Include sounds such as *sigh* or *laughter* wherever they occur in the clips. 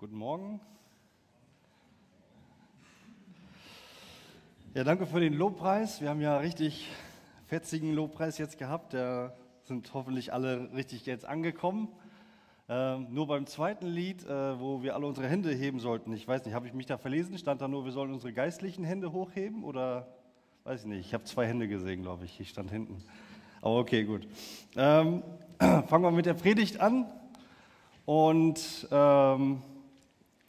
Guten Morgen. Ja, danke für den Lobpreis. Wir haben ja richtig fetzigen Lobpreis jetzt gehabt. Da sind hoffentlich alle richtig jetzt angekommen. Ähm, nur beim zweiten Lied, äh, wo wir alle unsere Hände heben sollten, ich weiß nicht, habe ich mich da verlesen? Stand da nur, wir sollen unsere geistlichen Hände hochheben oder weiß ich nicht? Ich habe zwei Hände gesehen, glaube ich. Ich stand hinten. Aber okay, gut. Ähm, *clears throat* fangen wir mit der Predigt an. Und ähm,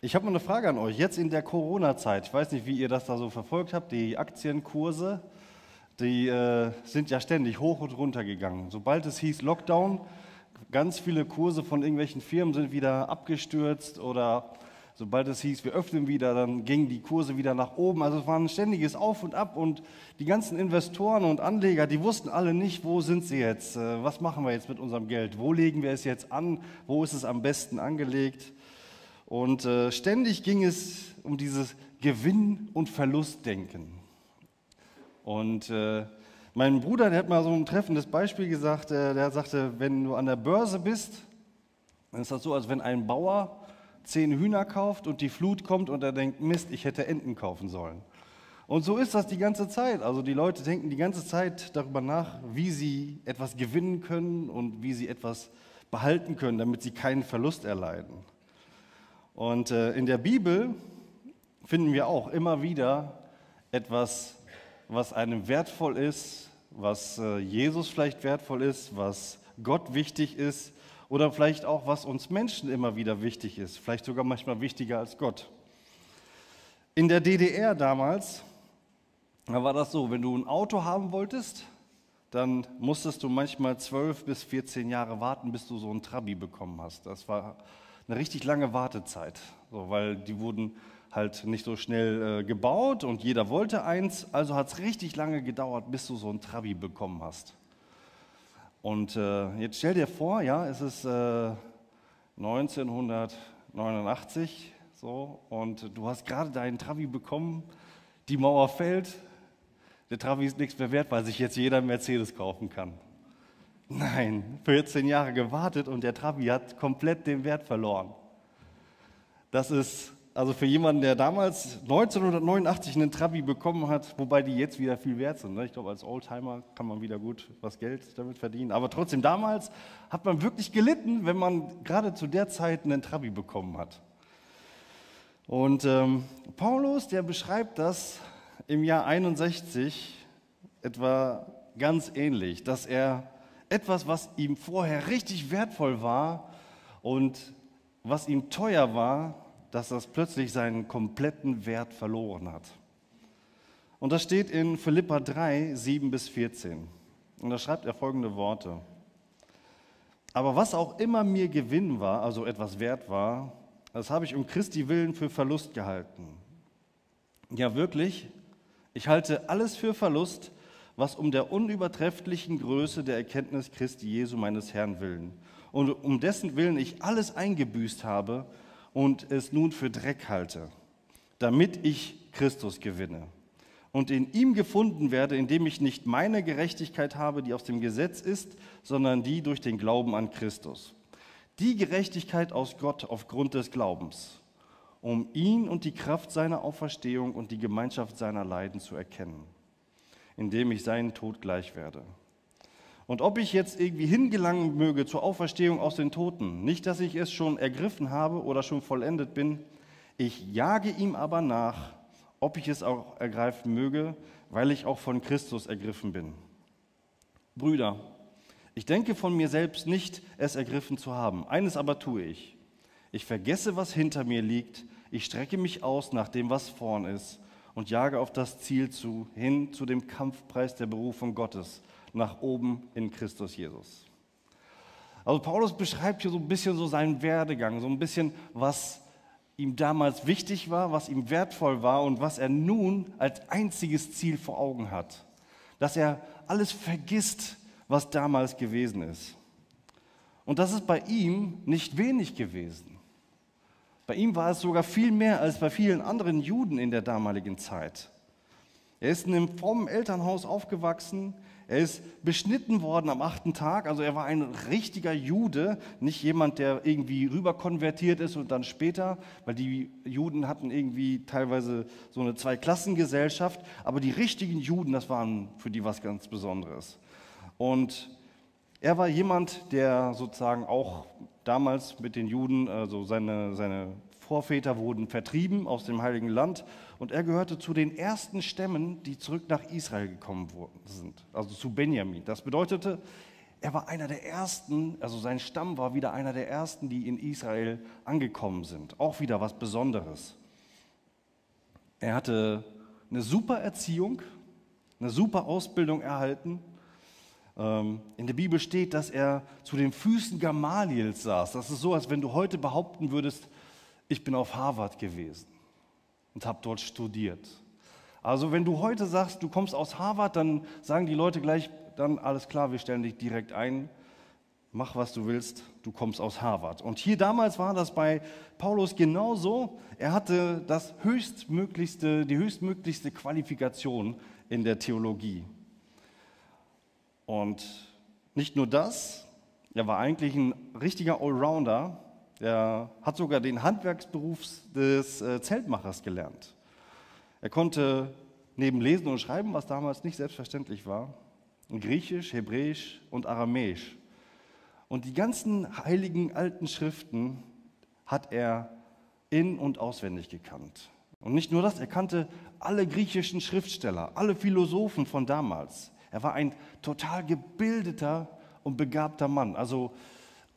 ich habe mal eine Frage an euch. Jetzt in der Corona-Zeit, ich weiß nicht, wie ihr das da so verfolgt habt, die Aktienkurse, die äh, sind ja ständig hoch und runter gegangen. Sobald es hieß Lockdown, ganz viele Kurse von irgendwelchen Firmen sind wieder abgestürzt oder sobald es hieß, wir öffnen wieder, dann gingen die Kurse wieder nach oben. Also es war ein ständiges Auf und Ab und die ganzen Investoren und Anleger, die wussten alle nicht, wo sind sie jetzt, äh, was machen wir jetzt mit unserem Geld, wo legen wir es jetzt an, wo ist es am besten angelegt. Und äh, ständig ging es um dieses Gewinn- und Verlustdenken. Und äh, mein Bruder, der hat mal so ein treffendes Beispiel gesagt, äh, der sagte, wenn du an der Börse bist, dann ist das so, als wenn ein Bauer zehn Hühner kauft und die Flut kommt und er denkt, Mist, ich hätte Enten kaufen sollen. Und so ist das die ganze Zeit. Also die Leute denken die ganze Zeit darüber nach, wie sie etwas gewinnen können und wie sie etwas behalten können, damit sie keinen Verlust erleiden. Und äh, in der Bibel finden wir auch immer wieder etwas, was einem wertvoll ist, was äh, Jesus vielleicht wertvoll ist, was Gott wichtig ist oder vielleicht auch, was uns Menschen immer wieder wichtig ist, vielleicht sogar manchmal wichtiger als Gott. In der DDR damals, da war das so, wenn du ein Auto haben wolltest, dann musstest du manchmal zwölf bis 14 Jahre warten, bis du so ein Trabi bekommen hast. Das war eine richtig lange Wartezeit, so, weil die wurden halt nicht so schnell äh, gebaut und jeder wollte eins. Also hat es richtig lange gedauert, bis du so ein Trabi bekommen hast. Und äh, jetzt stell dir vor, ja, es ist äh, 1989 so und du hast gerade deinen Trabi bekommen, die Mauer fällt, der Trabi ist nichts mehr wert, weil sich jetzt jeder Mercedes kaufen kann. Nein, 14 Jahre gewartet und der Trabi hat komplett den Wert verloren. Das ist also für jemanden, der damals 1989 einen Trabi bekommen hat, wobei die jetzt wieder viel wert sind. Ne? Ich glaube, als Oldtimer kann man wieder gut was Geld damit verdienen. Aber trotzdem, damals hat man wirklich gelitten, wenn man gerade zu der Zeit einen Trabi bekommen hat. Und ähm, Paulus, der beschreibt das im Jahr 61 etwa ganz ähnlich, dass er etwas, was ihm vorher richtig wertvoll war und was ihm teuer war, dass das plötzlich seinen kompletten Wert verloren hat. Und das steht in Philippa 3, 7 bis 14. Und da schreibt er folgende Worte. Aber was auch immer mir Gewinn war, also etwas wert war, das habe ich um Christi willen für Verlust gehalten. Ja wirklich, ich halte alles für Verlust, was um der unübertrefflichen Größe der Erkenntnis Christi Jesu meines Herrn willen. Und um dessen Willen ich alles eingebüßt habe und es nun für Dreck halte, damit ich Christus gewinne. Und in ihm gefunden werde, indem ich nicht meine Gerechtigkeit habe, die aus dem Gesetz ist, sondern die durch den Glauben an Christus. Die Gerechtigkeit aus Gott aufgrund des Glaubens, um ihn und die Kraft seiner Auferstehung und die Gemeinschaft seiner Leiden zu erkennen indem ich seinen Tod gleich werde. Und ob ich jetzt irgendwie hingelangen möge zur Auferstehung aus den Toten, nicht, dass ich es schon ergriffen habe oder schon vollendet bin, ich jage ihm aber nach, ob ich es auch ergreifen möge, weil ich auch von Christus ergriffen bin. Brüder, ich denke von mir selbst nicht, es ergriffen zu haben. Eines aber tue ich. Ich vergesse, was hinter mir liegt. Ich strecke mich aus nach dem, was vorn ist und jage auf das Ziel zu, hin zu dem Kampfpreis der Berufung Gottes, nach oben in Christus Jesus. Also Paulus beschreibt hier so ein bisschen so seinen Werdegang, so ein bisschen, was ihm damals wichtig war, was ihm wertvoll war und was er nun als einziges Ziel vor Augen hat. Dass er alles vergisst, was damals gewesen ist. Und das ist bei ihm nicht wenig gewesen. Bei ihm war es sogar viel mehr als bei vielen anderen Juden in der damaligen Zeit. Er ist in einem frommen Elternhaus aufgewachsen. Er ist beschnitten worden am achten Tag, also er war ein richtiger Jude, nicht jemand, der irgendwie rüber konvertiert ist und dann später, weil die Juden hatten irgendwie teilweise so eine Zweiklassengesellschaft, aber die richtigen Juden, das waren für die was ganz Besonderes. Und er war jemand, der sozusagen auch damals mit den Juden, also seine, seine Vorväter wurden vertrieben aus dem Heiligen Land und er gehörte zu den ersten Stämmen, die zurück nach Israel gekommen sind, also zu Benjamin. Das bedeutete, er war einer der ersten, also sein Stamm war wieder einer der ersten, die in Israel angekommen sind. Auch wieder was Besonderes. Er hatte eine super Erziehung, eine super Ausbildung erhalten. Ähm, in der Bibel steht, dass er zu den Füßen Gamaliels saß. Das ist so, als wenn du heute behaupten würdest, ich bin auf Harvard gewesen und habe dort studiert. Also wenn du heute sagst, du kommst aus Harvard, dann sagen die Leute gleich, dann alles klar, wir stellen dich direkt ein, mach was du willst, du kommst aus Harvard. Und hier damals war das bei Paulus genauso. Er hatte das höchstmöglichste, die höchstmöglichste Qualifikation in der Theologie. Und nicht nur das, er war eigentlich ein richtiger Allrounder. Er hat sogar den Handwerksberuf des äh, Zeltmachers gelernt. Er konnte neben Lesen und Schreiben, was damals nicht selbstverständlich war, Griechisch, Hebräisch und Aramäisch. Und die ganzen heiligen alten Schriften hat er in und auswendig gekannt. Und nicht nur das, er kannte alle griechischen Schriftsteller, alle Philosophen von damals. Er war ein total gebildeter und begabter Mann. Also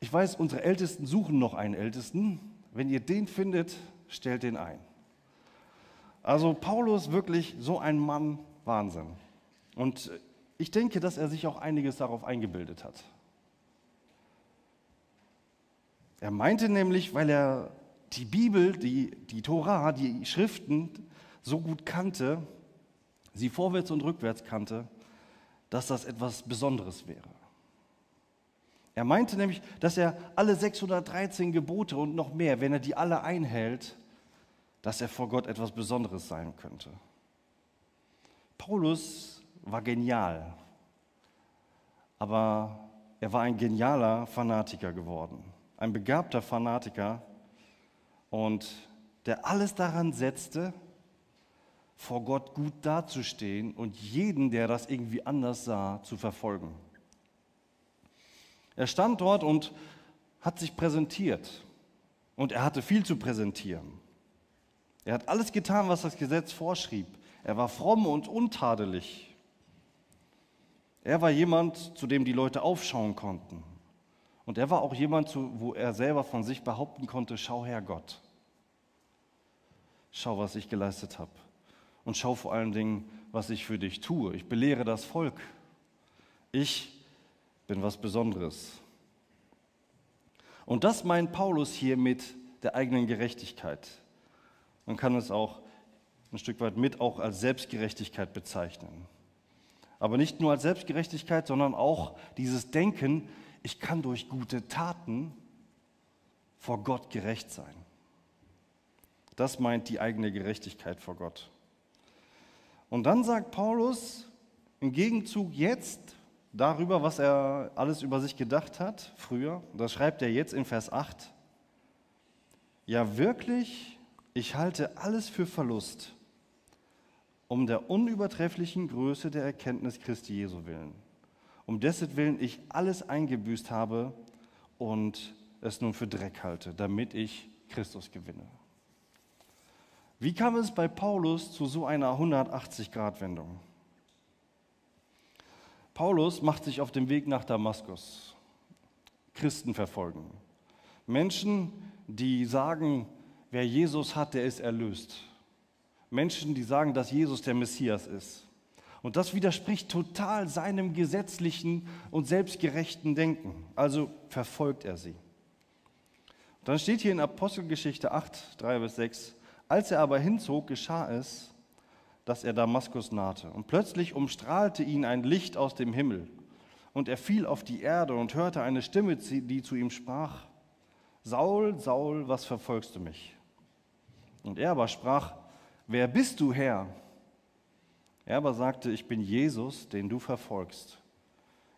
ich weiß, unsere Ältesten suchen noch einen Ältesten. Wenn ihr den findet, stellt den ein. Also Paulus wirklich so ein Mann, Wahnsinn. Und ich denke, dass er sich auch einiges darauf eingebildet hat. Er meinte nämlich, weil er die Bibel, die, die Tora, die Schriften so gut kannte, sie vorwärts und rückwärts kannte, dass das etwas Besonderes wäre. Er meinte nämlich, dass er alle 613 Gebote und noch mehr, wenn er die alle einhält, dass er vor Gott etwas Besonderes sein könnte. Paulus war genial, aber er war ein genialer Fanatiker geworden, ein begabter Fanatiker und der alles daran setzte, vor Gott gut dazustehen und jeden, der das irgendwie anders sah, zu verfolgen. Er stand dort und hat sich präsentiert. Und er hatte viel zu präsentieren. Er hat alles getan, was das Gesetz vorschrieb. Er war fromm und untadelig. Er war jemand, zu dem die Leute aufschauen konnten. Und er war auch jemand, wo er selber von sich behaupten konnte, schau her Gott. Schau, was ich geleistet habe. Und schau vor allen Dingen, was ich für dich tue. Ich belehre das Volk. Ich bin was Besonderes. Und das meint Paulus hier mit der eigenen Gerechtigkeit. Man kann es auch ein Stück weit mit auch als Selbstgerechtigkeit bezeichnen. Aber nicht nur als Selbstgerechtigkeit, sondern auch dieses Denken, ich kann durch gute Taten vor Gott gerecht sein. Das meint die eigene Gerechtigkeit vor Gott. Und dann sagt Paulus im Gegenzug jetzt, darüber, was er alles über sich gedacht hat früher. Das schreibt er jetzt in Vers 8. Ja wirklich, ich halte alles für Verlust, um der unübertrefflichen Größe der Erkenntnis Christi Jesu willen, um dessen Willen ich alles eingebüßt habe und es nun für Dreck halte, damit ich Christus gewinne. Wie kam es bei Paulus zu so einer 180-Grad-Wendung? Paulus macht sich auf den Weg nach Damaskus. Christen verfolgen. Menschen, die sagen, wer Jesus hat, der ist erlöst. Menschen, die sagen, dass Jesus der Messias ist. Und das widerspricht total seinem gesetzlichen und selbstgerechten Denken. Also verfolgt er sie. dann steht hier in Apostelgeschichte 8, 3 bis 6, als er aber hinzog, geschah es, dass er Damaskus nahte. Und plötzlich umstrahlte ihn ein Licht aus dem Himmel. Und er fiel auf die Erde und hörte eine Stimme, die zu ihm sprach, Saul, Saul, was verfolgst du mich? Und er aber sprach, wer bist du, Herr? Er aber sagte, ich bin Jesus, den du verfolgst.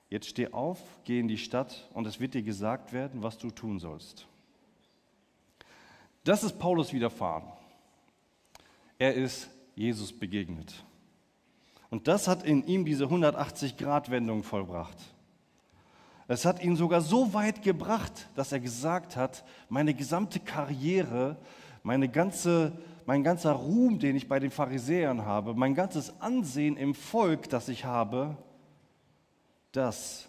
Jetzt steh auf, geh in die Stadt und es wird dir gesagt werden, was du tun sollst. Das ist Paulus widerfahren. Er ist Jesus begegnet. Und das hat in ihm diese 180-Grad-Wendung vollbracht. Es hat ihn sogar so weit gebracht, dass er gesagt hat, meine gesamte Karriere, meine ganze, mein ganzer Ruhm, den ich bei den Pharisäern habe, mein ganzes Ansehen im Volk, das ich habe, das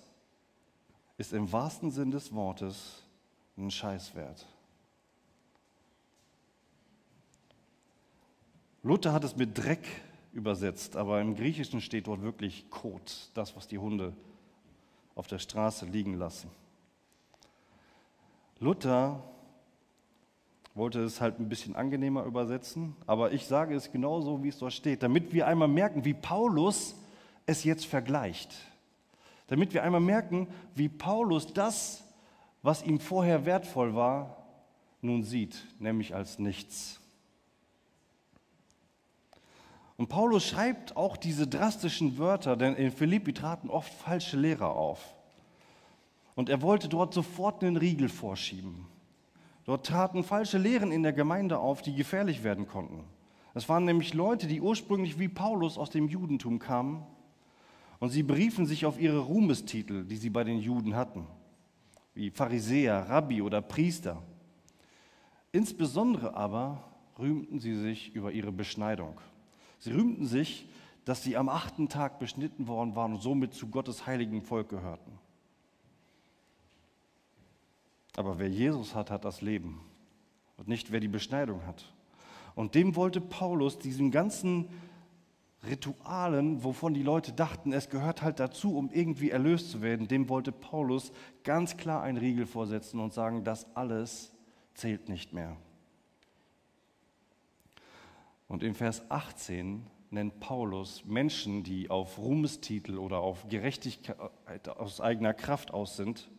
ist im wahrsten Sinn des Wortes ein Scheißwert. Luther hat es mit Dreck übersetzt, aber im Griechischen steht dort wirklich Kot, das, was die Hunde auf der Straße liegen lassen. Luther wollte es halt ein bisschen angenehmer übersetzen, aber ich sage es genauso, wie es dort steht, damit wir einmal merken, wie Paulus es jetzt vergleicht. Damit wir einmal merken, wie Paulus das, was ihm vorher wertvoll war, nun sieht, nämlich als nichts. Und Paulus schreibt auch diese drastischen Wörter, denn in Philippi traten oft falsche Lehrer auf. Und er wollte dort sofort einen Riegel vorschieben. Dort traten falsche Lehren in der Gemeinde auf, die gefährlich werden konnten. Es waren nämlich Leute, die ursprünglich wie Paulus aus dem Judentum kamen und sie beriefen sich auf ihre Ruhmestitel, die sie bei den Juden hatten, wie Pharisäer, Rabbi oder Priester. Insbesondere aber rühmten sie sich über ihre Beschneidung. Sie rühmten sich, dass sie am achten Tag beschnitten worden waren und somit zu Gottes heiligen Volk gehörten. Aber wer Jesus hat, hat das Leben und nicht wer die Beschneidung hat. Und dem wollte Paulus diesen ganzen Ritualen, wovon die Leute dachten, es gehört halt dazu, um irgendwie erlöst zu werden, dem wollte Paulus ganz klar einen Riegel vorsetzen und sagen, das alles zählt nicht mehr. Und in Vers 18 nennt Paulus Menschen, die auf Ruhmestitel oder auf Gerechtigkeit aus eigener Kraft aus sind,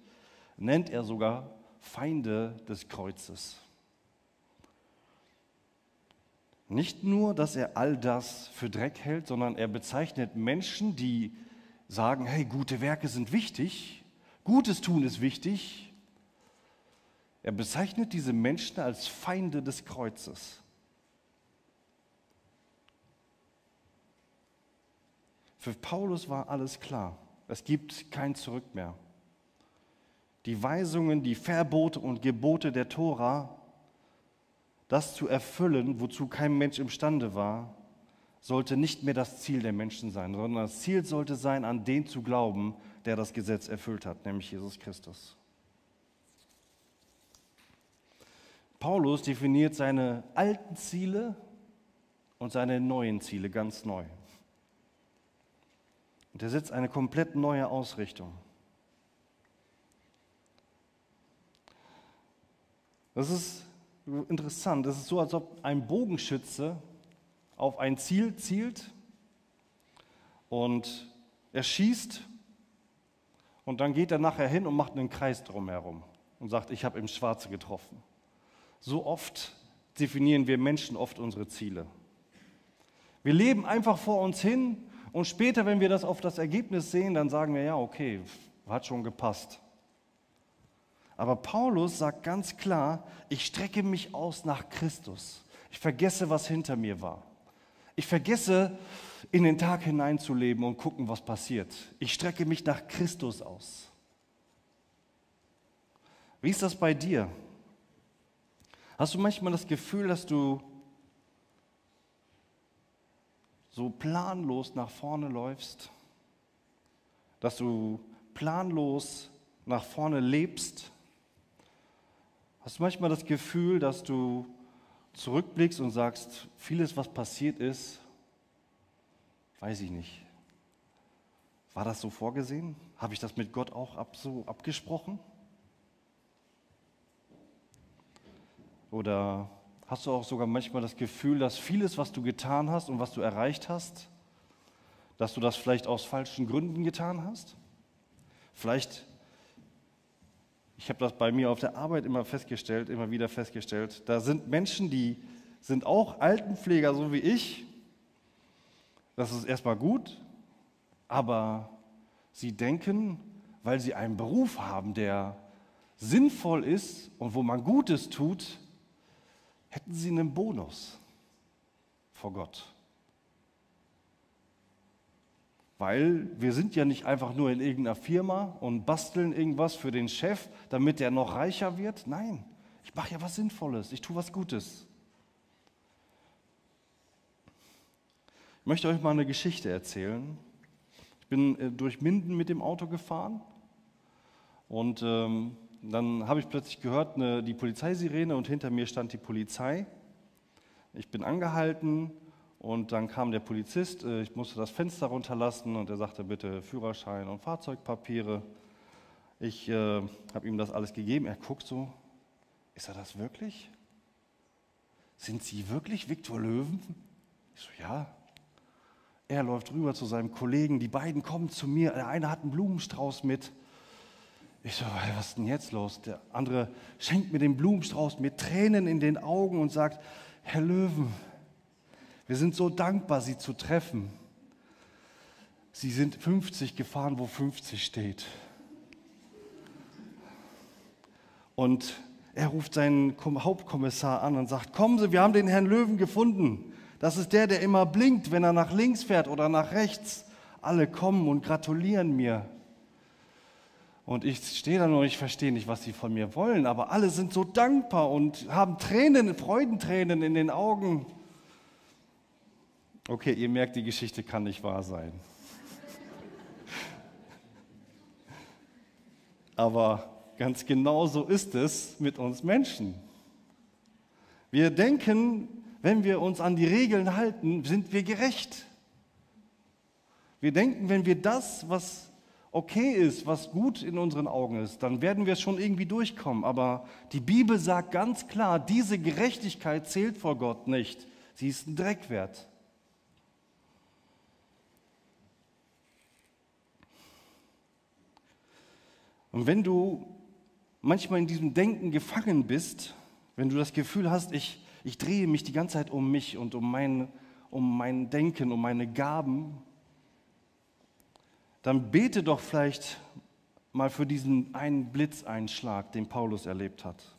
nennt er sogar Feinde des Kreuzes. Nicht nur, dass er all das für Dreck hält, sondern er bezeichnet Menschen, die sagen, hey, gute Werke sind wichtig, Gutes tun ist wichtig. Er bezeichnet diese Menschen als Feinde des Kreuzes. Für Paulus war alles klar. Es gibt kein Zurück mehr. Die Weisungen, die Verbote und Gebote der Tora, das zu erfüllen, wozu kein Mensch imstande war, sollte nicht mehr das Ziel der Menschen sein, sondern das Ziel sollte sein, an den zu glauben, der das Gesetz erfüllt hat, nämlich Jesus Christus. Paulus definiert seine alten Ziele und seine neuen Ziele ganz neu. Und er setzt eine komplett neue Ausrichtung. Das ist interessant. Das ist so, als ob ein Bogenschütze auf ein Ziel zielt und er schießt und dann geht er nachher hin und macht einen Kreis drumherum und sagt, ich habe im Schwarze getroffen. So oft definieren wir Menschen oft unsere Ziele. Wir leben einfach vor uns hin und später, wenn wir das auf das Ergebnis sehen, dann sagen wir, ja, okay, hat schon gepasst. Aber Paulus sagt ganz klar, ich strecke mich aus nach Christus. Ich vergesse, was hinter mir war. Ich vergesse, in den Tag hineinzuleben und gucken, was passiert. Ich strecke mich nach Christus aus. Wie ist das bei dir? Hast du manchmal das Gefühl, dass du so planlos nach vorne läufst, dass du planlos nach vorne lebst? Hast du manchmal das Gefühl, dass du zurückblickst und sagst, vieles, was passiert ist, weiß ich nicht. War das so vorgesehen? Habe ich das mit Gott auch ab, so abgesprochen? Oder Hast du auch sogar manchmal das Gefühl, dass vieles, was du getan hast und was du erreicht hast, dass du das vielleicht aus falschen Gründen getan hast? Vielleicht, ich habe das bei mir auf der Arbeit immer festgestellt, immer wieder festgestellt, da sind Menschen, die sind auch Altenpfleger, so wie ich, Das ist erstmal gut, aber sie denken, weil sie einen Beruf haben, der sinnvoll ist und wo man Gutes tut, hätten sie einen Bonus vor Gott. Weil wir sind ja nicht einfach nur in irgendeiner Firma und basteln irgendwas für den Chef, damit er noch reicher wird. Nein, ich mache ja was Sinnvolles, ich tue was Gutes. Ich möchte euch mal eine Geschichte erzählen. Ich bin äh, durch Minden mit dem Auto gefahren und ähm, dann habe ich plötzlich gehört, eine, die Polizeisirene und hinter mir stand die Polizei. Ich bin angehalten und dann kam der Polizist, äh, ich musste das Fenster runterlassen und er sagte bitte Führerschein und Fahrzeugpapiere. Ich äh, habe ihm das alles gegeben. Er guckt so, ist er das wirklich? Sind Sie wirklich Viktor Löwen? Ich so, ja. Er läuft rüber zu seinem Kollegen, die beiden kommen zu mir, der eine hat einen Blumenstrauß mit. Ich so, was ist denn jetzt los? Der andere schenkt mir den Blumenstrauß mit Tränen in den Augen und sagt, Herr Löwen, wir sind so dankbar, Sie zu treffen. Sie sind 50 gefahren, wo 50 steht. Und er ruft seinen Hauptkommissar an und sagt, kommen Sie, wir haben den Herrn Löwen gefunden. Das ist der, der immer blinkt, wenn er nach links fährt oder nach rechts. Alle kommen und gratulieren mir. Und ich stehe da nur, ich verstehe nicht, was sie von mir wollen, aber alle sind so dankbar und haben Tränen, Freudentränen in den Augen. Okay, ihr merkt, die Geschichte kann nicht wahr sein. *laughs* Aber ganz genau so ist es mit uns Menschen. Wir denken, wenn wir uns an die Regeln halten, sind wir gerecht. Wir denken, wenn wir das, was okay ist, was gut in unseren Augen ist, dann werden wir schon irgendwie durchkommen. Aber die Bibel sagt ganz klar, diese Gerechtigkeit zählt vor Gott nicht. Sie ist ein Dreckwert. Und wenn du manchmal in diesem Denken gefangen bist, wenn du das Gefühl hast, ich, ich drehe mich die ganze Zeit um mich und um mein, um mein Denken, um meine Gaben, dann bete doch vielleicht mal für diesen einen Blitzeinschlag, den Paulus erlebt hat.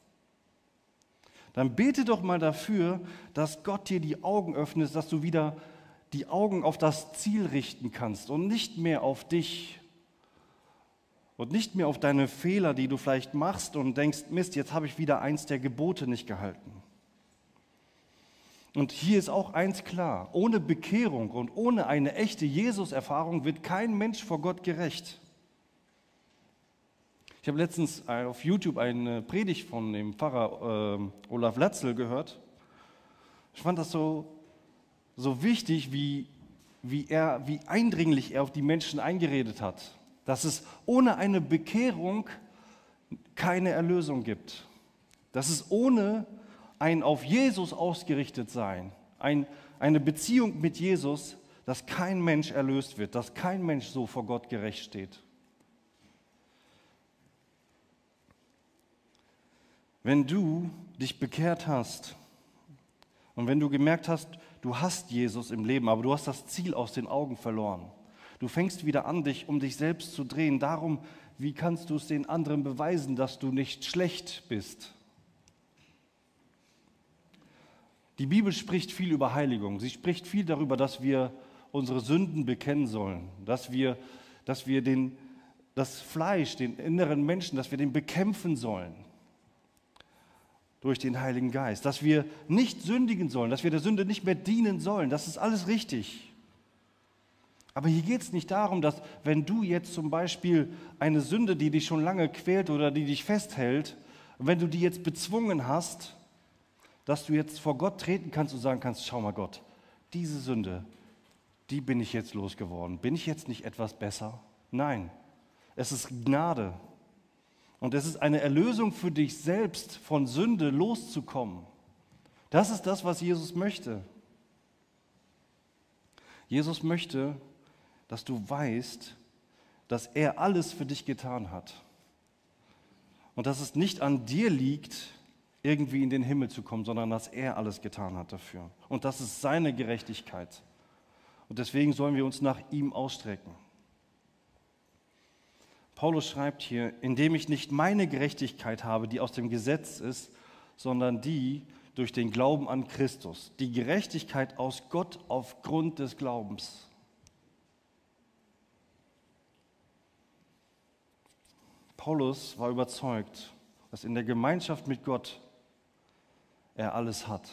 Dann bete doch mal dafür, dass Gott dir die Augen öffnet, dass du wieder die Augen auf das Ziel richten kannst und nicht mehr auf dich und nicht mehr auf deine Fehler, die du vielleicht machst und denkst, Mist, jetzt habe ich wieder eins der Gebote nicht gehalten. Und hier ist auch eins klar, ohne Bekehrung und ohne eine echte Jesus-Erfahrung wird kein Mensch vor Gott gerecht. Ich habe letztens auf YouTube eine Predigt von dem Pfarrer äh, Olaf Latzel gehört. Ich fand das so, so wichtig, wie, wie, er, wie eindringlich er auf die Menschen eingeredet hat. Dass es ohne eine Bekehrung keine Erlösung gibt. Dass es ohne ein auf Jesus ausgerichtet sein, ein, eine Beziehung mit Jesus, dass kein Mensch erlöst wird, dass kein Mensch so vor Gott gerecht steht. Wenn du dich bekehrt hast und wenn du gemerkt hast, du hast Jesus im Leben, aber du hast das Ziel aus den Augen verloren, du fängst wieder an, dich um dich selbst zu drehen, darum, wie kannst du es den anderen beweisen, dass du nicht schlecht bist, Die Bibel spricht viel über Heiligung. Sie spricht viel darüber, dass wir unsere Sünden bekennen sollen, dass wir, dass wir den, das Fleisch, den inneren Menschen, dass wir den bekämpfen sollen durch den Heiligen Geist, dass wir nicht sündigen sollen, dass wir der Sünde nicht mehr dienen sollen. Das ist alles richtig. Aber hier geht es nicht darum, dass wenn du jetzt zum Beispiel eine Sünde, die dich schon lange quält oder die dich festhält, wenn du die jetzt bezwungen hast, dass du jetzt vor Gott treten kannst und sagen kannst, schau mal Gott, diese Sünde, die bin ich jetzt losgeworden. Bin ich jetzt nicht etwas besser? Nein, es ist Gnade. Und es ist eine Erlösung für dich selbst, von Sünde loszukommen. Das ist das, was Jesus möchte. Jesus möchte, dass du weißt, dass er alles für dich getan hat. Und dass es nicht an dir liegt, irgendwie in den Himmel zu kommen, sondern dass er alles getan hat dafür. Und das ist seine Gerechtigkeit. Und deswegen sollen wir uns nach ihm ausstrecken. Paulus schreibt hier, indem ich nicht meine Gerechtigkeit habe, die aus dem Gesetz ist, sondern die durch den Glauben an Christus. Die Gerechtigkeit aus Gott aufgrund des Glaubens. Paulus war überzeugt, dass in der Gemeinschaft mit Gott er alles hat.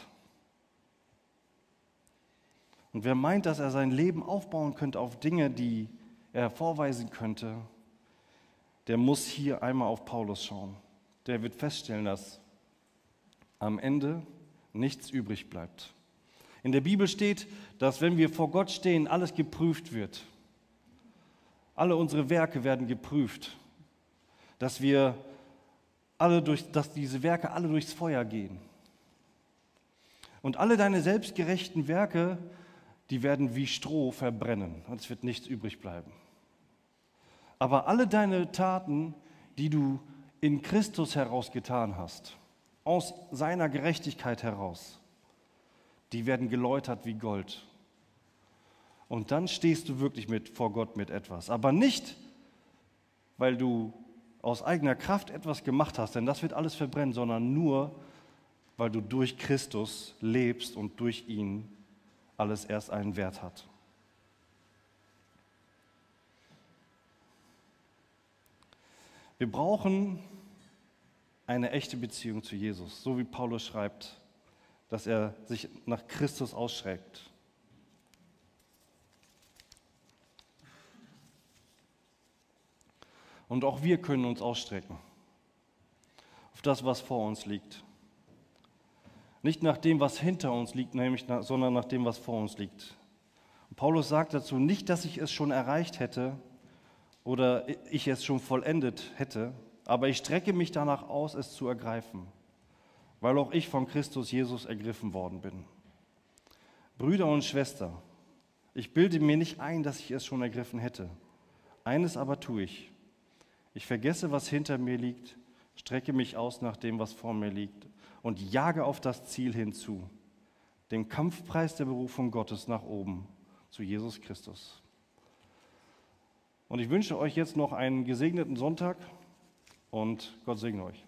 Und wer meint, dass er sein Leben aufbauen könnte auf Dinge, die er vorweisen könnte, der muss hier einmal auf Paulus schauen. Der wird feststellen, dass am Ende nichts übrig bleibt. In der Bibel steht, dass wenn wir vor Gott stehen, alles geprüft wird. Alle unsere Werke werden geprüft. Dass wir alle durch, dass diese Werke alle durchs Feuer gehen. Und alle deine selbstgerechten Werke, die werden wie Stroh verbrennen und es wird nichts übrig bleiben. Aber alle deine Taten, die du in Christus herausgetan hast, aus seiner Gerechtigkeit heraus, die werden geläutert wie Gold. Und dann stehst du wirklich mit, vor Gott mit etwas. Aber nicht, weil du aus eigener Kraft etwas gemacht hast, denn das wird alles verbrennen, sondern nur, weil du durch Christus lebst und durch ihn alles erst einen Wert hat. Wir brauchen eine echte Beziehung zu Jesus, so wie Paulus schreibt, dass er sich nach Christus ausschreckt. Und auch wir können uns ausstrecken auf das, was vor uns liegt. Nicht nach dem, was hinter uns liegt, nämlich sondern nach dem, was vor uns liegt. Und Paulus sagt dazu, nicht, dass ich es schon erreicht hätte, oder ich es schon vollendet hätte, aber ich strecke mich danach aus, es zu ergreifen, weil auch ich von Christus Jesus ergriffen worden bin. Brüder und Schwester, ich bilde mir nicht ein, dass ich es schon ergriffen hätte. Eines aber tue ich. Ich vergesse, was hinter mir liegt, strecke mich aus nach dem, was vor mir liegt und jage auf das Ziel hinzu, den Kampfpreis der Berufung Gottes nach oben zu Jesus Christus. Und ich wünsche euch jetzt noch einen gesegneten Sonntag und Gott segne euch.